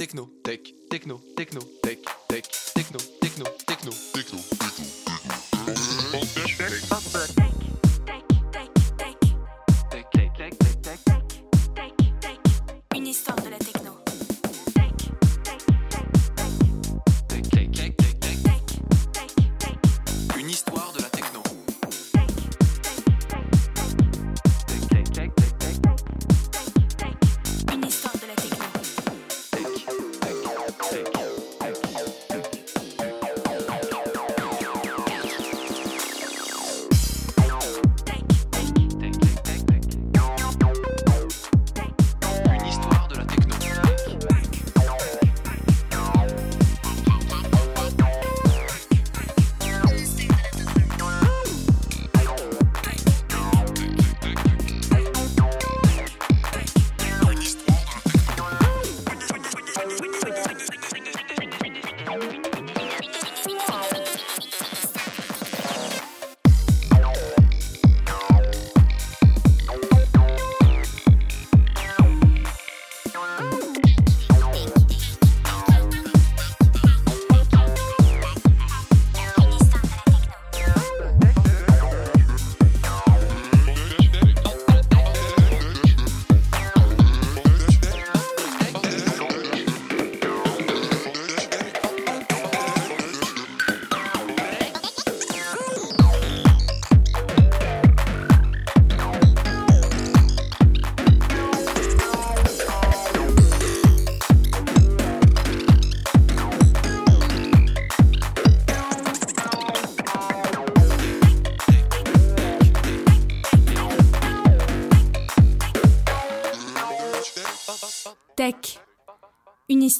techno, tech, techno, techno, tech, tech, techno, techno, techno, techno, Une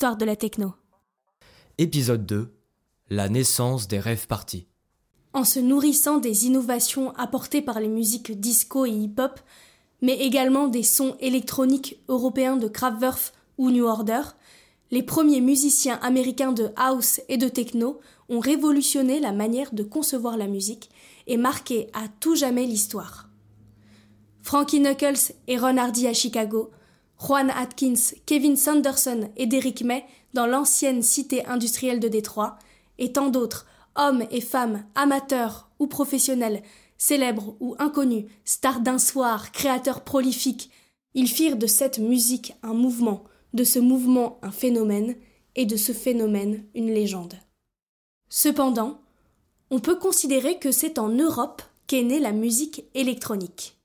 De la techno. Épisode 2 La naissance des rêves partis. En se nourrissant des innovations apportées par les musiques disco et hip-hop, mais également des sons électroniques européens de Kraftwerk ou New Order, les premiers musiciens américains de house et de techno ont révolutionné la manière de concevoir la musique et marqué à tout jamais l'histoire. Frankie Knuckles et Ron Hardy à Chicago, Juan Atkins, Kevin Sanderson et Derrick May dans l'ancienne cité industrielle de Détroit, et tant d'autres, hommes et femmes, amateurs ou professionnels, célèbres ou inconnus, stars d'un soir, créateurs prolifiques, ils firent de cette musique un mouvement, de ce mouvement un phénomène, et de ce phénomène une légende. Cependant, on peut considérer que c'est en Europe qu'est née la musique électronique.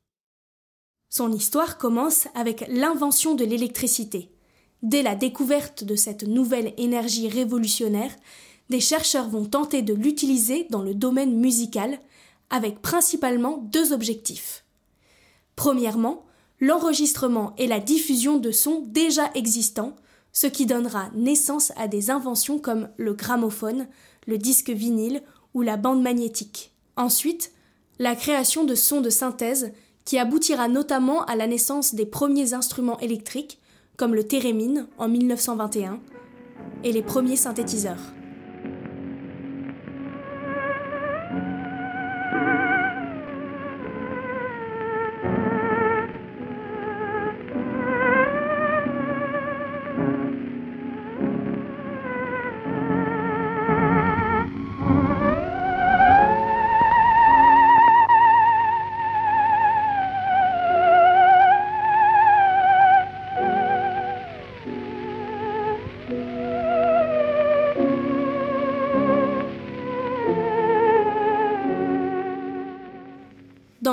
Son histoire commence avec l'invention de l'électricité. Dès la découverte de cette nouvelle énergie révolutionnaire, des chercheurs vont tenter de l'utiliser dans le domaine musical, avec principalement deux objectifs. Premièrement, l'enregistrement et la diffusion de sons déjà existants, ce qui donnera naissance à des inventions comme le gramophone, le disque vinyle ou la bande magnétique. Ensuite, la création de sons de synthèse qui aboutira notamment à la naissance des premiers instruments électriques, comme le thérémine en 1921, et les premiers synthétiseurs.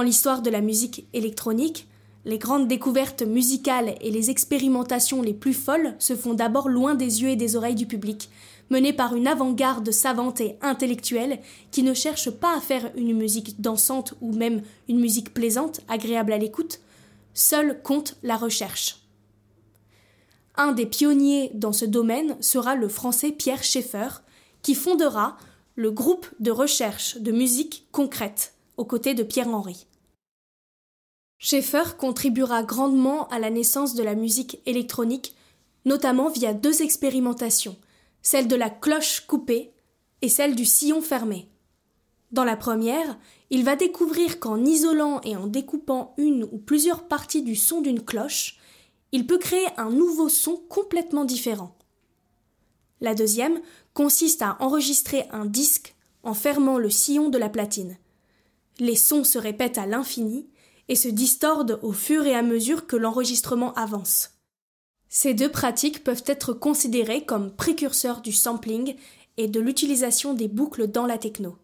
Dans l'histoire de la musique électronique, les grandes découvertes musicales et les expérimentations les plus folles se font d'abord loin des yeux et des oreilles du public, menées par une avant-garde savante et intellectuelle qui ne cherche pas à faire une musique dansante ou même une musique plaisante, agréable à l'écoute, seule compte la recherche. Un des pionniers dans ce domaine sera le français Pierre Schaeffer, qui fondera le groupe de recherche de musique concrète aux côtés de Pierre-Henry. Schaeffer contribuera grandement à la naissance de la musique électronique, notamment via deux expérimentations, celle de la cloche coupée et celle du sillon fermé. Dans la première, il va découvrir qu'en isolant et en découpant une ou plusieurs parties du son d'une cloche, il peut créer un nouveau son complètement différent. La deuxième consiste à enregistrer un disque en fermant le sillon de la platine. Les sons se répètent à l'infini et se distordent au fur et à mesure que l'enregistrement avance. Ces deux pratiques peuvent être considérées comme précurseurs du sampling et de l'utilisation des boucles dans la techno.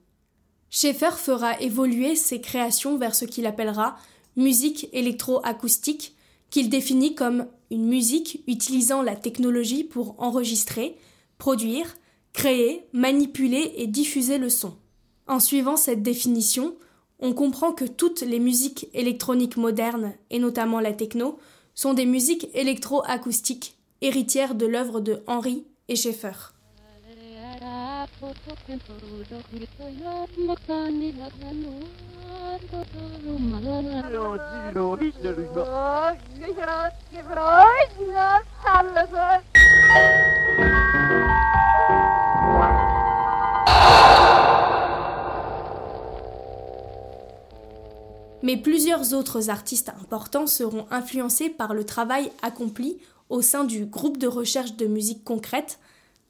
Schaeffer fera évoluer ses créations vers ce qu'il appellera musique électroacoustique, qu'il définit comme une musique utilisant la technologie pour enregistrer, produire, créer, manipuler et diffuser le son. En suivant cette définition, on comprend que toutes les musiques électroniques modernes, et notamment la techno, sont des musiques électroacoustiques, héritières de l'œuvre de Henry et Schaeffer. Mais plusieurs autres artistes importants seront influencés par le travail accompli au sein du groupe de recherche de musique concrète.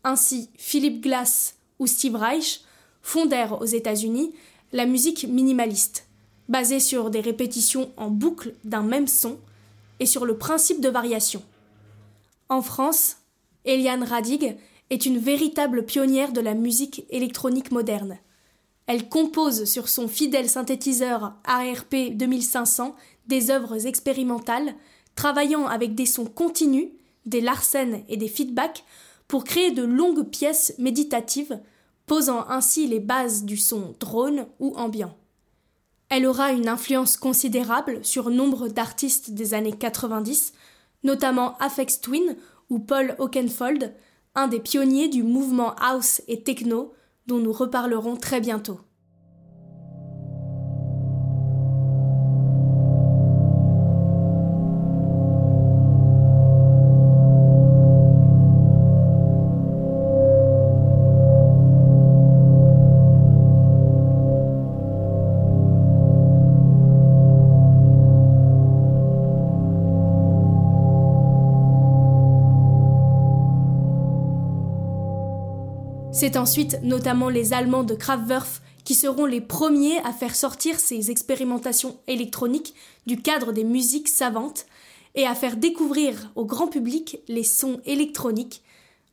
Ainsi, Philip Glass ou Steve Reich fondèrent aux États-Unis la musique minimaliste, basée sur des répétitions en boucle d'un même son et sur le principe de variation. En France, Eliane Radig est une véritable pionnière de la musique électronique moderne. Elle compose sur son fidèle synthétiseur ARP 2500 des œuvres expérimentales, travaillant avec des sons continus, des Larsen et des feedbacks pour créer de longues pièces méditatives, posant ainsi les bases du son drone ou ambiant. Elle aura une influence considérable sur nombre d'artistes des années 90, notamment Afex Twin ou Paul Oakenfold, un des pionniers du mouvement house et techno dont nous reparlerons très bientôt. C'est ensuite notamment les Allemands de Kraftwerk qui seront les premiers à faire sortir ces expérimentations électroniques du cadre des musiques savantes et à faire découvrir au grand public les sons électroniques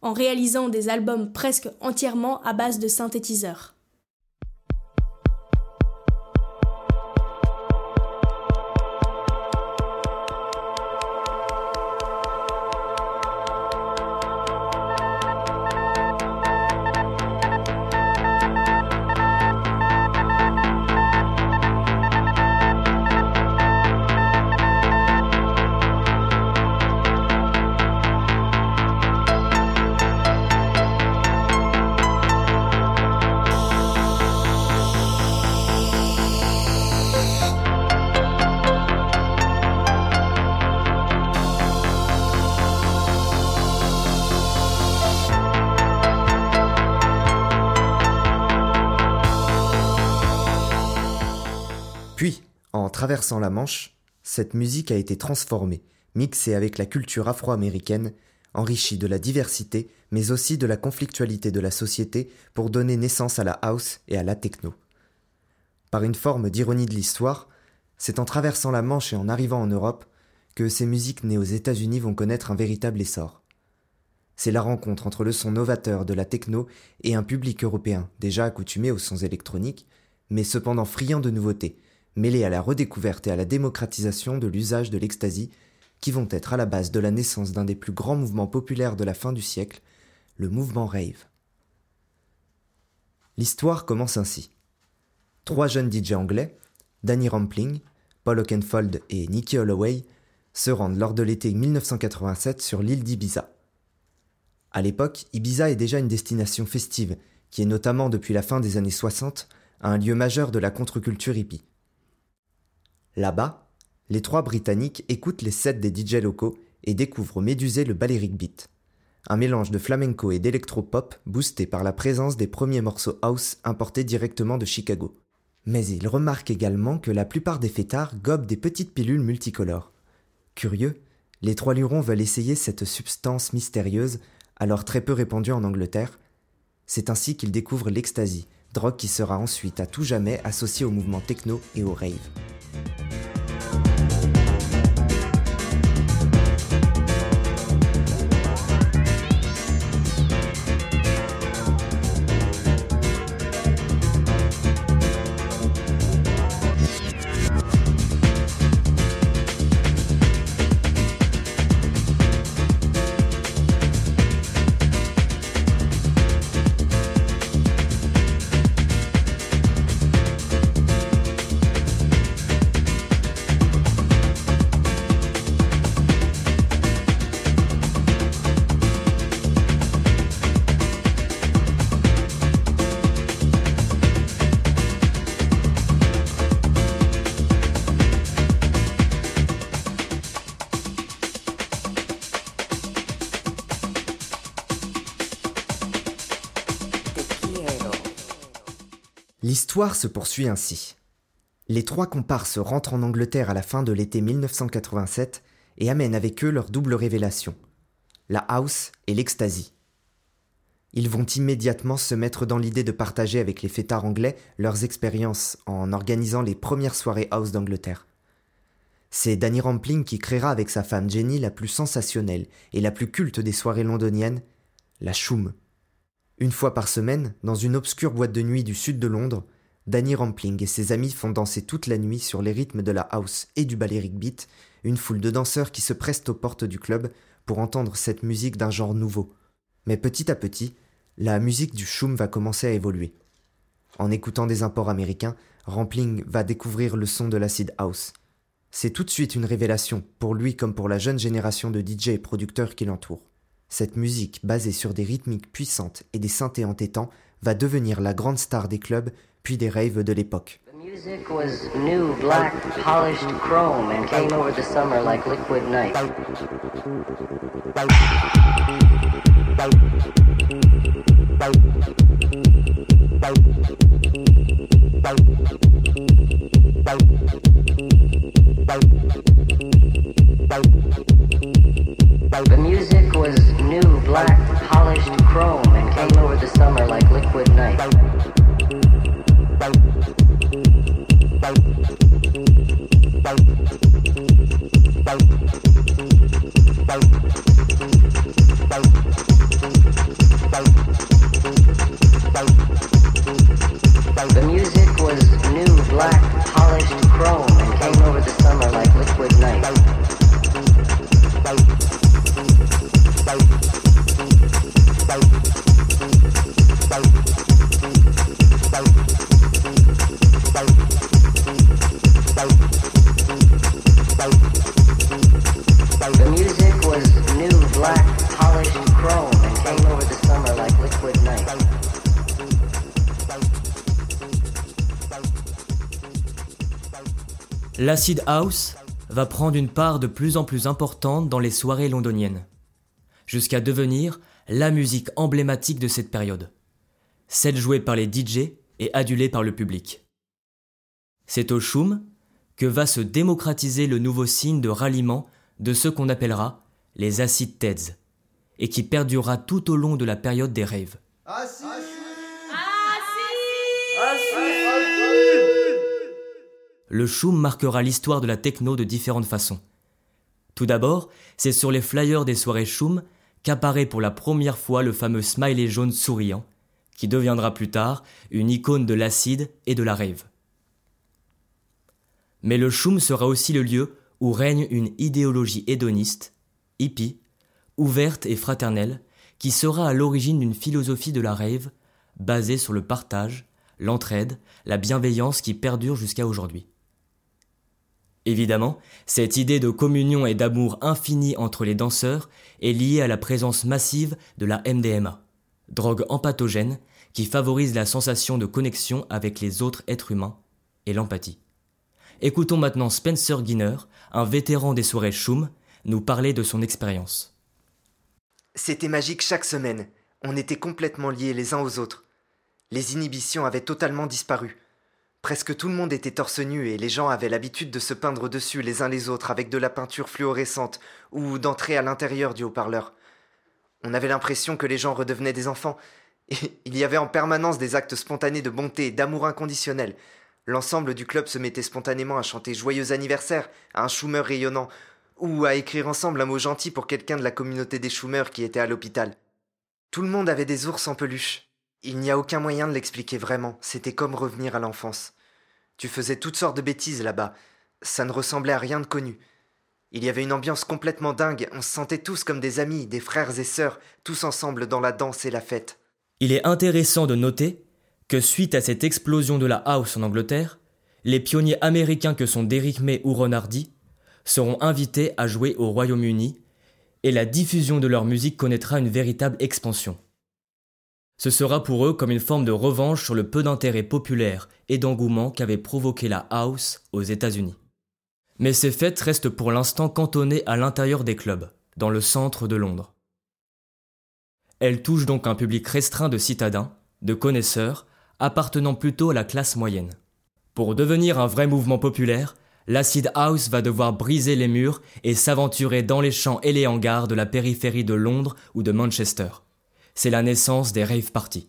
en réalisant des albums presque entièrement à base de synthétiseurs. Traversant la Manche, cette musique a été transformée, mixée avec la culture afro-américaine, enrichie de la diversité, mais aussi de la conflictualité de la société pour donner naissance à la house et à la techno. Par une forme d'ironie de l'histoire, c'est en traversant la Manche et en arrivant en Europe que ces musiques nées aux États-Unis vont connaître un véritable essor. C'est la rencontre entre le son novateur de la techno et un public européen déjà accoutumé aux sons électroniques, mais cependant friand de nouveautés, mêlés à la redécouverte et à la démocratisation de l'usage de l'ecstasy, qui vont être à la base de la naissance d'un des plus grands mouvements populaires de la fin du siècle, le mouvement rave. L'histoire commence ainsi. Trois jeunes DJ anglais, Danny Rampling, Paul Oakenfold et Nicky Holloway, se rendent lors de l'été 1987 sur l'île d'Ibiza. À l'époque, Ibiza est déjà une destination festive, qui est notamment depuis la fin des années 60 un lieu majeur de la contre-culture hippie. Là-bas, les trois Britanniques écoutent les sets des DJ locaux et découvrent Médusé le Balearic Beat, un mélange de flamenco et d'électro-pop boosté par la présence des premiers morceaux house importés directement de Chicago. Mais ils remarquent également que la plupart des fêtards gobent des petites pilules multicolores. Curieux, les trois lurons veulent essayer cette substance mystérieuse alors très peu répandue en Angleterre. C'est ainsi qu'il découvre l'ecstasy, drogue qui sera ensuite à tout jamais associée au mouvement techno et au rave. Thank you. L'histoire se poursuit ainsi. Les trois comparses rentrent en Angleterre à la fin de l'été 1987 et amènent avec eux leur double révélation, la house et l'ecstasy. Ils vont immédiatement se mettre dans l'idée de partager avec les fêtards anglais leurs expériences en organisant les premières soirées house d'Angleterre. C'est Danny Rampling qui créera avec sa femme Jenny la plus sensationnelle et la plus culte des soirées londoniennes, la Choum. Une fois par semaine, dans une obscure boîte de nuit du sud de Londres, Danny Rampling et ses amis font danser toute la nuit sur les rythmes de la house et du balearic beat une foule de danseurs qui se pressent aux portes du club pour entendre cette musique d'un genre nouveau. Mais petit à petit, la musique du shoom va commencer à évoluer. En écoutant des imports américains, Rampling va découvrir le son de l'acid house. C'est tout de suite une révélation, pour lui comme pour la jeune génération de DJ et producteurs qui l'entourent. Cette musique, basée sur des rythmiques puissantes et des synthés entêtants, va devenir la grande star des clubs puis des raves de l'époque. The music was liquid night. L'acid house va prendre une part de plus en plus importante dans les soirées londoniennes, jusqu'à devenir la musique emblématique de cette période, celle jouée par les DJ et adulée par le public. C'est au Choum que va se démocratiser le nouveau signe de ralliement de ce qu'on appellera les acid teds, et qui perdurera tout au long de la période des raves. Le Choum marquera l'histoire de la techno de différentes façons. Tout d'abord, c'est sur les flyers des soirées Choum qu'apparaît pour la première fois le fameux smiley jaune souriant, qui deviendra plus tard une icône de l'acide et de la rave. Mais le Choum sera aussi le lieu où règne une idéologie hédoniste, hippie, ouverte et fraternelle, qui sera à l'origine d'une philosophie de la rave basée sur le partage, l'entraide, la bienveillance qui perdure jusqu'à aujourd'hui. Évidemment, cette idée de communion et d'amour infini entre les danseurs est liée à la présence massive de la MDMA, drogue empathogène qui favorise la sensation de connexion avec les autres êtres humains et l'empathie. Écoutons maintenant Spencer Ginner, un vétéran des soirées Choum, nous parler de son expérience. C'était magique chaque semaine. On était complètement liés les uns aux autres. Les inhibitions avaient totalement disparu. Presque tout le monde était torse nu et les gens avaient l'habitude de se peindre dessus les uns les autres avec de la peinture fluorescente ou d'entrer à l'intérieur du haut-parleur. On avait l'impression que les gens redevenaient des enfants. Il y avait en permanence des actes spontanés de bonté et d'amour inconditionnel. L'ensemble du club se mettait spontanément à chanter Joyeux anniversaire à un chômeur rayonnant, ou à écrire ensemble un mot gentil pour quelqu'un de la communauté des chômeurs qui était à l'hôpital. Tout le monde avait des ours en peluche. Il n'y a aucun moyen de l'expliquer vraiment, c'était comme revenir à l'enfance. Tu faisais toutes sortes de bêtises là-bas, ça ne ressemblait à rien de connu. Il y avait une ambiance complètement dingue, on se sentait tous comme des amis, des frères et sœurs, tous ensemble dans la danse et la fête. Il est intéressant de noter que suite à cette explosion de la house en Angleterre, les pionniers américains que sont Derrick May ou Ron Hardy seront invités à jouer au Royaume-Uni et la diffusion de leur musique connaîtra une véritable expansion. Ce sera pour eux comme une forme de revanche sur le peu d'intérêt populaire et d'engouement qu'avait provoqué la house aux États-Unis. Mais ces fêtes restent pour l'instant cantonnées à l'intérieur des clubs, dans le centre de Londres. Elles touchent donc un public restreint de citadins, de connaisseurs, appartenant plutôt à la classe moyenne. Pour devenir un vrai mouvement populaire, l'acid house va devoir briser les murs et s'aventurer dans les champs et les hangars de la périphérie de Londres ou de Manchester. C'est la naissance des rave parties.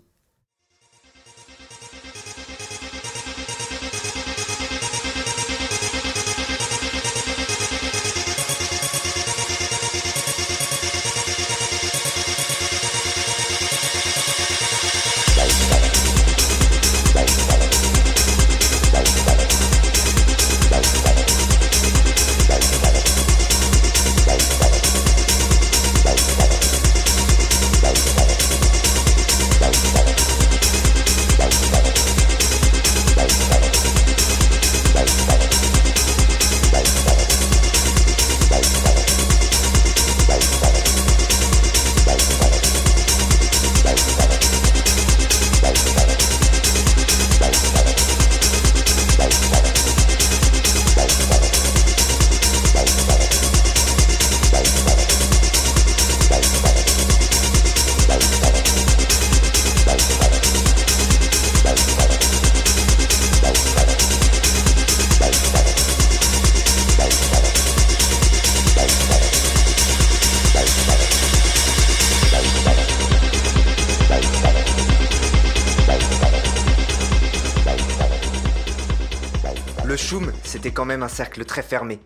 C'était quand même un cercle très fermé.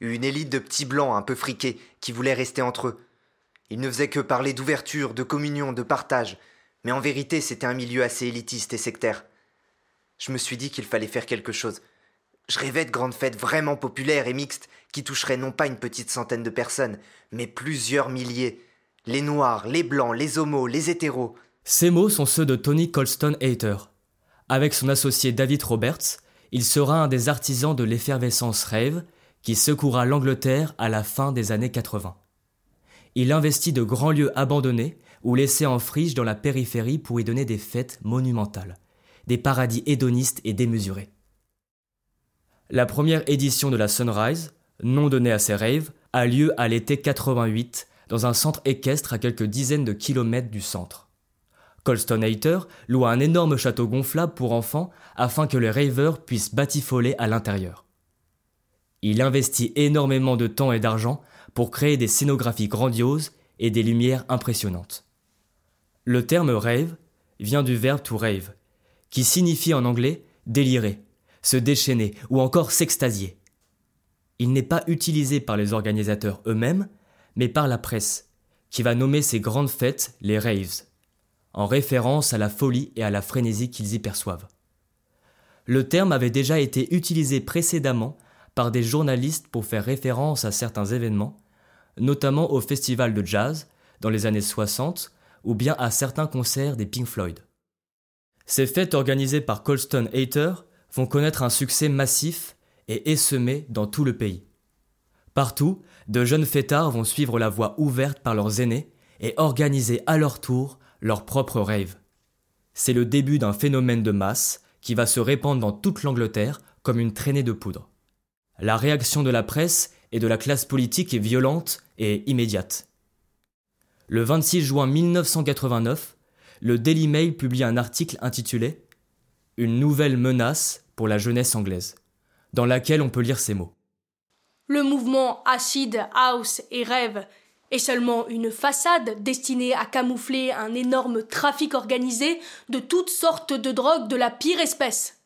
Une élite de petits blancs un peu friqués qui voulaient rester entre eux. Ils ne faisaient que parler d'ouverture, de communion, de partage, mais en vérité c'était un milieu assez élitiste et sectaire. Je me suis dit qu'il fallait faire quelque chose. Je rêvais de grandes fêtes vraiment populaires et mixtes qui toucheraient non pas une petite centaine de personnes, mais plusieurs milliers. Les noirs, les blancs, les homos, les hétéros. Ces mots sont ceux de Tony Colston Hayter. Avec son associé David Roberts, il sera un des artisans de l'effervescence rave qui secoura l'Angleterre à la fin des années 80. Il investit de grands lieux abandonnés ou laissés en friche dans la périphérie pour y donner des fêtes monumentales, des paradis hédonistes et démesurés. La première édition de la Sunrise, nom donné à ces raves, a lieu à l'été 88 dans un centre équestre à quelques dizaines de kilomètres du centre. Colston Hayter loua un énorme château gonflable pour enfants afin que les ravers puissent batifoler à l'intérieur. Il investit énormément de temps et d'argent pour créer des scénographies grandioses et des lumières impressionnantes. Le terme rave vient du verbe to rave, qui signifie en anglais délirer, se déchaîner ou encore s'extasier. Il n'est pas utilisé par les organisateurs eux-mêmes, mais par la presse, qui va nommer ces grandes fêtes les raves en référence à la folie et à la frénésie qu'ils y perçoivent. Le terme avait déjà été utilisé précédemment par des journalistes pour faire référence à certains événements, notamment au festival de jazz dans les années 60 ou bien à certains concerts des Pink Floyd. Ces fêtes organisées par Colston Hayter vont connaître un succès massif et essemé dans tout le pays. Partout, de jeunes fêtards vont suivre la voie ouverte par leurs aînés et organiser à leur tour leur propre rave. C'est le début d'un phénomène de masse qui va se répandre dans toute l'Angleterre comme une traînée de poudre. La réaction de la presse et de la classe politique est violente et immédiate. Le 26 juin 1989, le Daily Mail publie un article intitulé Une nouvelle menace pour la jeunesse anglaise, dans laquelle on peut lire ces mots. Le mouvement acide, house et rêve est seulement une façade destinée à camoufler un énorme trafic organisé de toutes sortes de drogues de la pire espèce.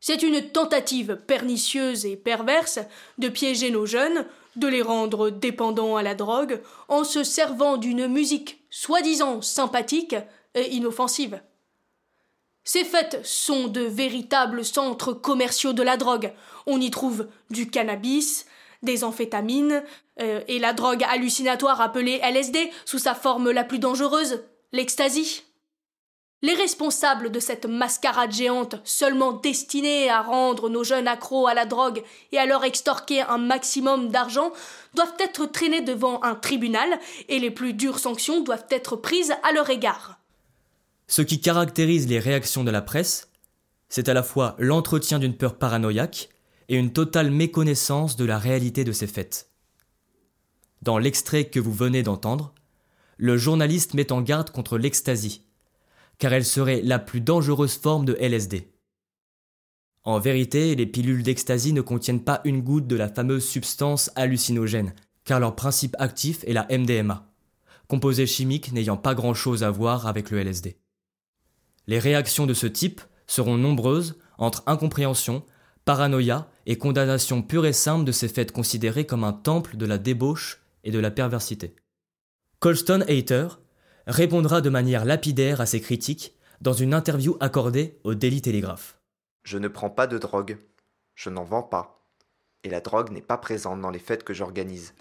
C'est une tentative pernicieuse et perverse de piéger nos jeunes, de les rendre dépendants à la drogue, en se servant d'une musique soi-disant sympathique et inoffensive. Ces fêtes sont de véritables centres commerciaux de la drogue. On y trouve du cannabis, des amphétamines, euh, et la drogue hallucinatoire appelée LSD sous sa forme la plus dangereuse, l'ecstasy. Les responsables de cette mascarade géante, seulement destinée à rendre nos jeunes accros à la drogue et à leur extorquer un maximum d'argent, doivent être traînés devant un tribunal et les plus dures sanctions doivent être prises à leur égard. Ce qui caractérise les réactions de la presse, c'est à la fois l'entretien d'une peur paranoïaque et une totale méconnaissance de la réalité de ces faits. Dans l'extrait que vous venez d'entendre, le journaliste met en garde contre l'ecstasy, car elle serait la plus dangereuse forme de LSD. En vérité, les pilules d'ecstasy ne contiennent pas une goutte de la fameuse substance hallucinogène, car leur principe actif est la MDMA, composé chimique n'ayant pas grand-chose à voir avec le LSD. Les réactions de ce type seront nombreuses entre incompréhension, paranoïa et condamnation pure et simple de ces faits considérés comme un temple de la débauche et de la perversité. Colston Hater répondra de manière lapidaire à ces critiques dans une interview accordée au Daily Telegraph. Je ne prends pas de drogue, je n'en vends pas, et la drogue n'est pas présente dans les fêtes que j'organise.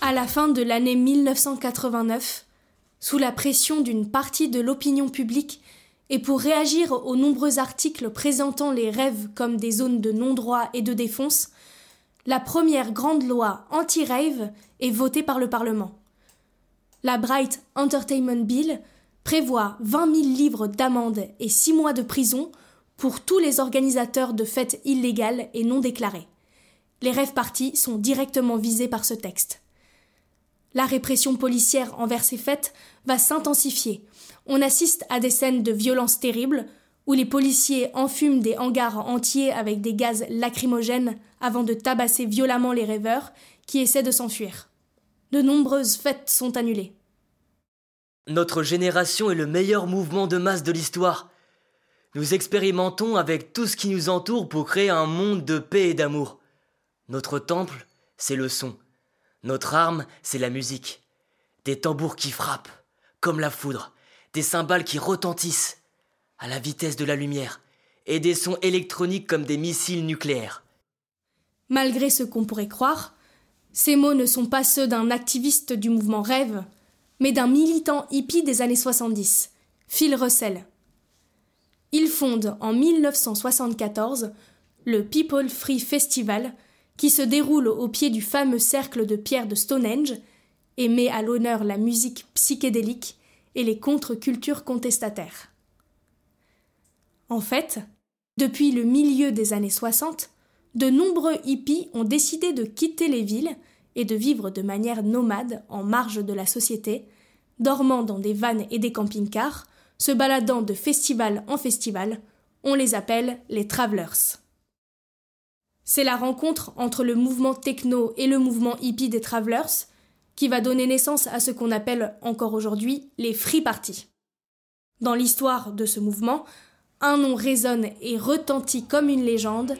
À la fin de l'année 1989, sous la pression d'une partie de l'opinion publique et pour réagir aux nombreux articles présentant les rêves comme des zones de non-droit et de défonce, la première grande loi anti-rave est votée par le Parlement. La Bright Entertainment Bill prévoit 20 000 livres d'amende et 6 mois de prison pour tous les organisateurs de fêtes illégales et non déclarées. Les rêves parties sont directement visés par ce texte. La répression policière envers ces fêtes va s'intensifier. On assiste à des scènes de violence terribles, où les policiers enfument des hangars entiers avec des gaz lacrymogènes avant de tabasser violemment les rêveurs qui essaient de s'enfuir. De nombreuses fêtes sont annulées. Notre génération est le meilleur mouvement de masse de l'histoire. Nous expérimentons avec tout ce qui nous entoure pour créer un monde de paix et d'amour. Notre temple, c'est le son. Notre arme, c'est la musique. Des tambours qui frappent, comme la foudre, des cymbales qui retentissent, à la vitesse de la lumière, et des sons électroniques comme des missiles nucléaires. Malgré ce qu'on pourrait croire, ces mots ne sont pas ceux d'un activiste du mouvement Rêve, mais d'un militant hippie des années 70, Phil Russell. Il fonde en 1974 le People Free Festival, qui se déroule au pied du fameux cercle de pierre de Stonehenge et met à l'honneur la musique psychédélique et les contre-cultures contestataires. En fait, depuis le milieu des années 60, de nombreux hippies ont décidé de quitter les villes et de vivre de manière nomade en marge de la société, dormant dans des vannes et des camping-cars, se baladant de festival en festival, on les appelle les travelers. C'est la rencontre entre le mouvement techno et le mouvement hippie des Travelers qui va donner naissance à ce qu'on appelle encore aujourd'hui les free parties. Dans l'histoire de ce mouvement, un nom résonne et retentit comme une légende,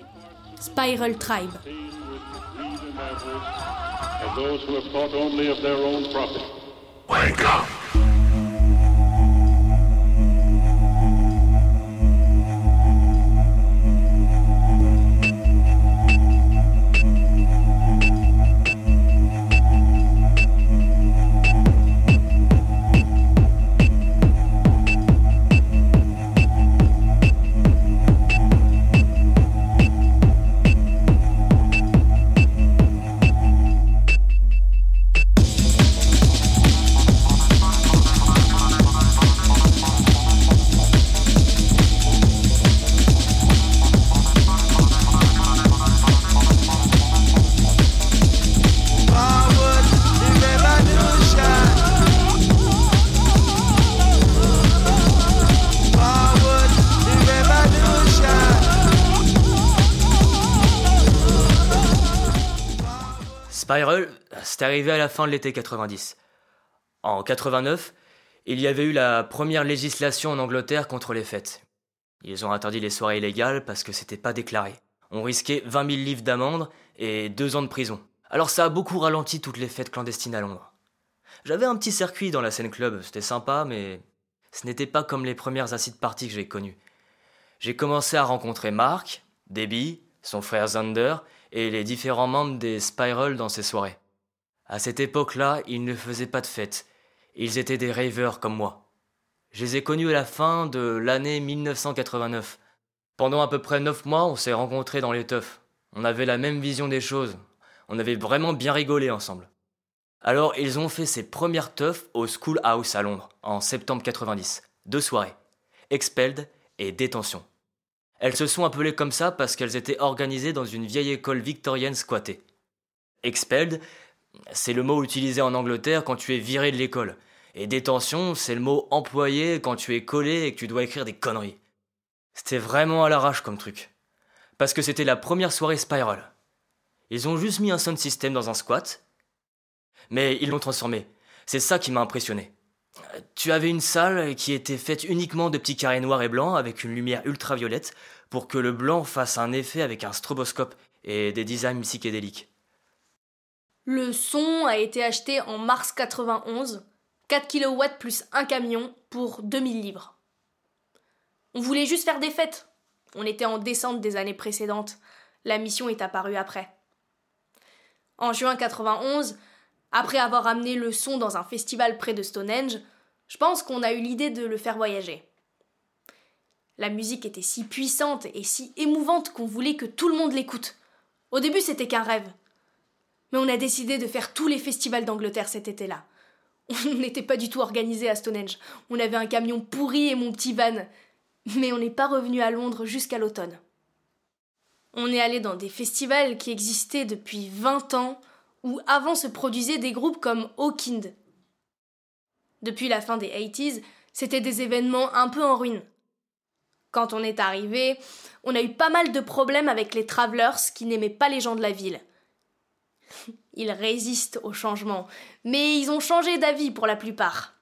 Spiral Tribe. C'est arrivé à la fin de l'été 90. En 89, il y avait eu la première législation en Angleterre contre les fêtes. Ils ont interdit les soirées illégales parce que c'était pas déclaré. On risquait 20 000 livres d'amende et deux ans de prison. Alors ça a beaucoup ralenti toutes les fêtes clandestines à Londres. J'avais un petit circuit dans la scène club, c'était sympa, mais ce n'était pas comme les premières acides parties que j'ai connues. J'ai commencé à rencontrer Mark, Debbie, son frère Zander et les différents membres des Spiral dans ces soirées. À cette époque-là, ils ne faisaient pas de fête. Ils étaient des ravers comme moi. Je les ai connus à la fin de l'année 1989. Pendant à peu près neuf mois, on s'est rencontrés dans les teufs. On avait la même vision des choses. On avait vraiment bien rigolé ensemble. Alors, ils ont fait ces premières teufs au School House à Londres, en septembre 90. Deux soirées. Expelled et Détention. Elles se sont appelées comme ça parce qu'elles étaient organisées dans une vieille école victorienne squattée. Expelled, c'est le mot utilisé en Angleterre quand tu es viré de l'école. Et détention, c'est le mot employé quand tu es collé et que tu dois écrire des conneries. C'était vraiment à l'arrache comme truc. Parce que c'était la première soirée Spiral. Ils ont juste mis un sound system dans un squat, mais ils l'ont transformé. C'est ça qui m'a impressionné. Tu avais une salle qui était faite uniquement de petits carrés noirs et blancs avec une lumière ultraviolette pour que le blanc fasse un effet avec un stroboscope et des designs psychédéliques. Le son a été acheté en mars 91, 4 kW plus un camion pour 2000 livres. On voulait juste faire des fêtes. On était en descente des années précédentes. La mission est apparue après. En juin 91, après avoir amené le son dans un festival près de Stonehenge, je pense qu'on a eu l'idée de le faire voyager. La musique était si puissante et si émouvante qu'on voulait que tout le monde l'écoute. Au début, c'était qu'un rêve. Mais on a décidé de faire tous les festivals d'Angleterre cet été-là. On n'était pas du tout organisé à Stonehenge. On avait un camion pourri et mon petit van. Mais on n'est pas revenu à Londres jusqu'à l'automne. On est allé dans des festivals qui existaient depuis 20 ans, où avant se produisaient des groupes comme Hawkind. Depuis la fin des 80s, c'était des événements un peu en ruine. Quand on est arrivé, on a eu pas mal de problèmes avec les travelers qui n'aimaient pas les gens de la ville. Ils résistent au changement, mais ils ont changé d'avis pour la plupart.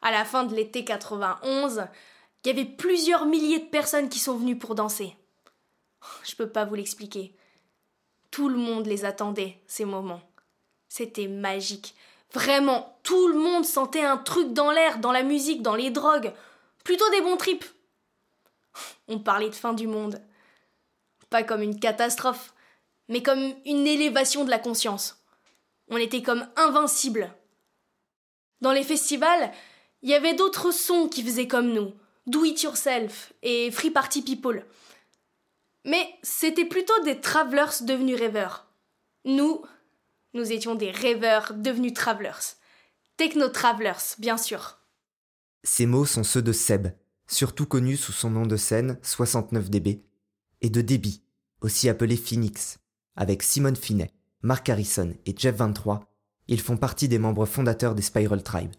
À la fin de l'été 91, il y avait plusieurs milliers de personnes qui sont venues pour danser. Je peux pas vous l'expliquer. Tout le monde les attendait, ces moments. C'était magique. Vraiment, tout le monde sentait un truc dans l'air, dans la musique, dans les drogues. Plutôt des bons tripes. On parlait de fin du monde. Pas comme une catastrophe, mais comme une élévation de la conscience. On était comme invincibles. Dans les festivals, il y avait d'autres sons qui faisaient comme nous, Do It Yourself et Free Party People. Mais c'était plutôt des travelers devenus rêveurs. Nous, nous étions des rêveurs devenus travelers. Techno-travelers, bien sûr. Ces mots sont ceux de Seb, surtout connu sous son nom de scène 69DB, et de Debbie, aussi appelé Phoenix. Avec Simone Finet, Mark Harrison et Jeff 23, ils font partie des membres fondateurs des Spiral Tribe.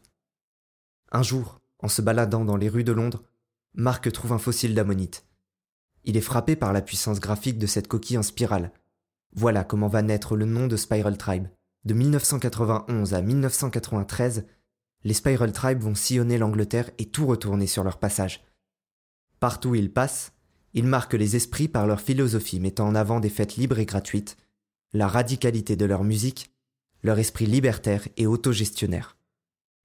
Un jour, en se baladant dans les rues de Londres, Mark trouve un fossile d'ammonite. Il est frappé par la puissance graphique de cette coquille en spirale. Voilà comment va naître le nom de Spiral Tribe. De 1991 à 1993, les Spiral Tribe vont sillonner l'Angleterre et tout retourner sur leur passage. Partout où ils passent, ils marquent les esprits par leur philosophie mettant en avant des fêtes libres et gratuites, la radicalité de leur musique, leur esprit libertaire et autogestionnaire.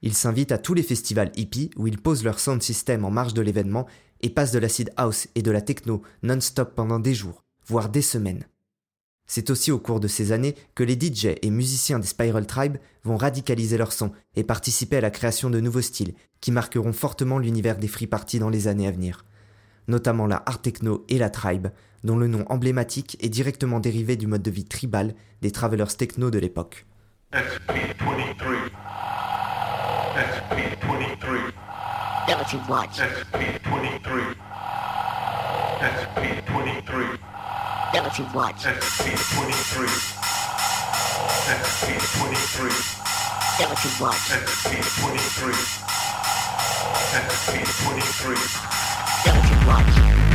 Ils s'invitent à tous les festivals hippies où ils posent leur sound system en marge de l'événement et passent de l'acid house et de la techno non-stop pendant des jours, voire des semaines. C'est aussi au cours de ces années que les DJ et musiciens des Spiral Tribe vont radicaliser leur son et participer à la création de nouveaux styles qui marqueront fortement l'univers des free parties dans les années à venir. Notamment la art techno et la tribe, dont le nom emblématique est directement dérivé du mode de vie tribal des travelers techno de l'époque. SP23. SP23. Watch.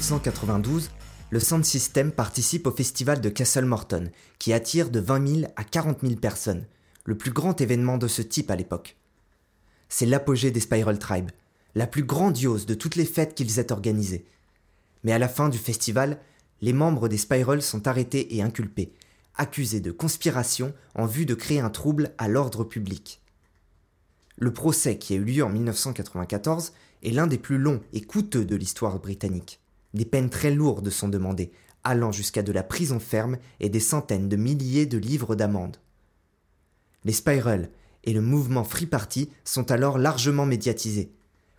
1992, le Sound System participe au festival de Castle Morton, qui attire de 20 000 à 40 000 personnes, le plus grand événement de ce type à l'époque. C'est l'apogée des Spiral Tribe, la plus grandiose de toutes les fêtes qu'ils aient organisées. Mais à la fin du festival, les membres des Spiral sont arrêtés et inculpés, accusés de conspiration en vue de créer un trouble à l'ordre public. Le procès qui a eu lieu en 1994 est l'un des plus longs et coûteux de l'histoire britannique. Des peines très lourdes sont demandées, allant jusqu'à de la prison ferme et des centaines de milliers de livres d'amende. Les Spiral et le mouvement Free Party sont alors largement médiatisés.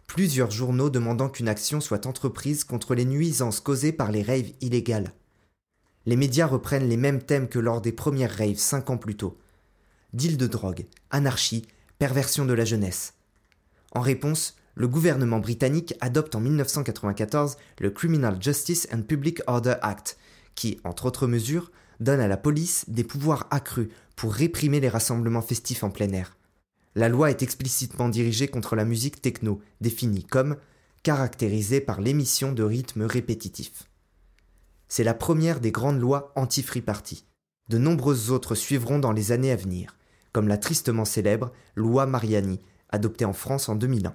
Plusieurs journaux demandant qu'une action soit entreprise contre les nuisances causées par les raves illégales. Les médias reprennent les mêmes thèmes que lors des premières raves cinq ans plus tôt. Deal de drogue, anarchie, perversion de la jeunesse. En réponse, le gouvernement britannique adopte en 1994 le Criminal Justice and Public Order Act, qui, entre autres mesures, donne à la police des pouvoirs accrus pour réprimer les rassemblements festifs en plein air. La loi est explicitement dirigée contre la musique techno, définie comme caractérisée par l'émission de rythmes répétitifs. C'est la première des grandes lois anti-free party. De nombreuses autres suivront dans les années à venir, comme la tristement célèbre loi Mariani, adoptée en France en 2001.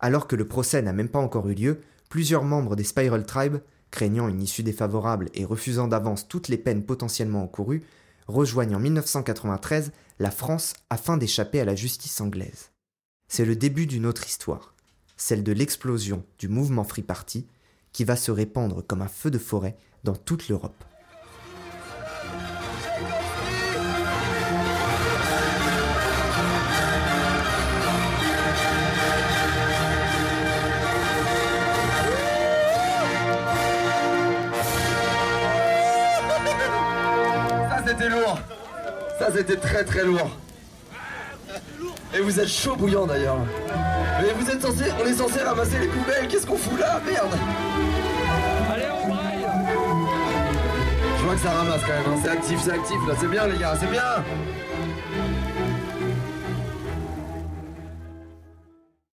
Alors que le procès n'a même pas encore eu lieu, plusieurs membres des Spiral Tribe, craignant une issue défavorable et refusant d'avance toutes les peines potentiellement encourues, rejoignent en 1993 la France afin d'échapper à la justice anglaise. C'est le début d'une autre histoire, celle de l'explosion du mouvement Free Party qui va se répandre comme un feu de forêt dans toute l'Europe. Ça c'était très très lourd. Et vous êtes chaud bouillant d'ailleurs. Mais vous êtes censé, on est censé ramasser les poubelles, qu'est-ce qu'on fout là? Merde. Allez on braille. Je vois que ça ramasse quand même, hein. c'est actif, c'est actif là, c'est bien les gars, c'est bien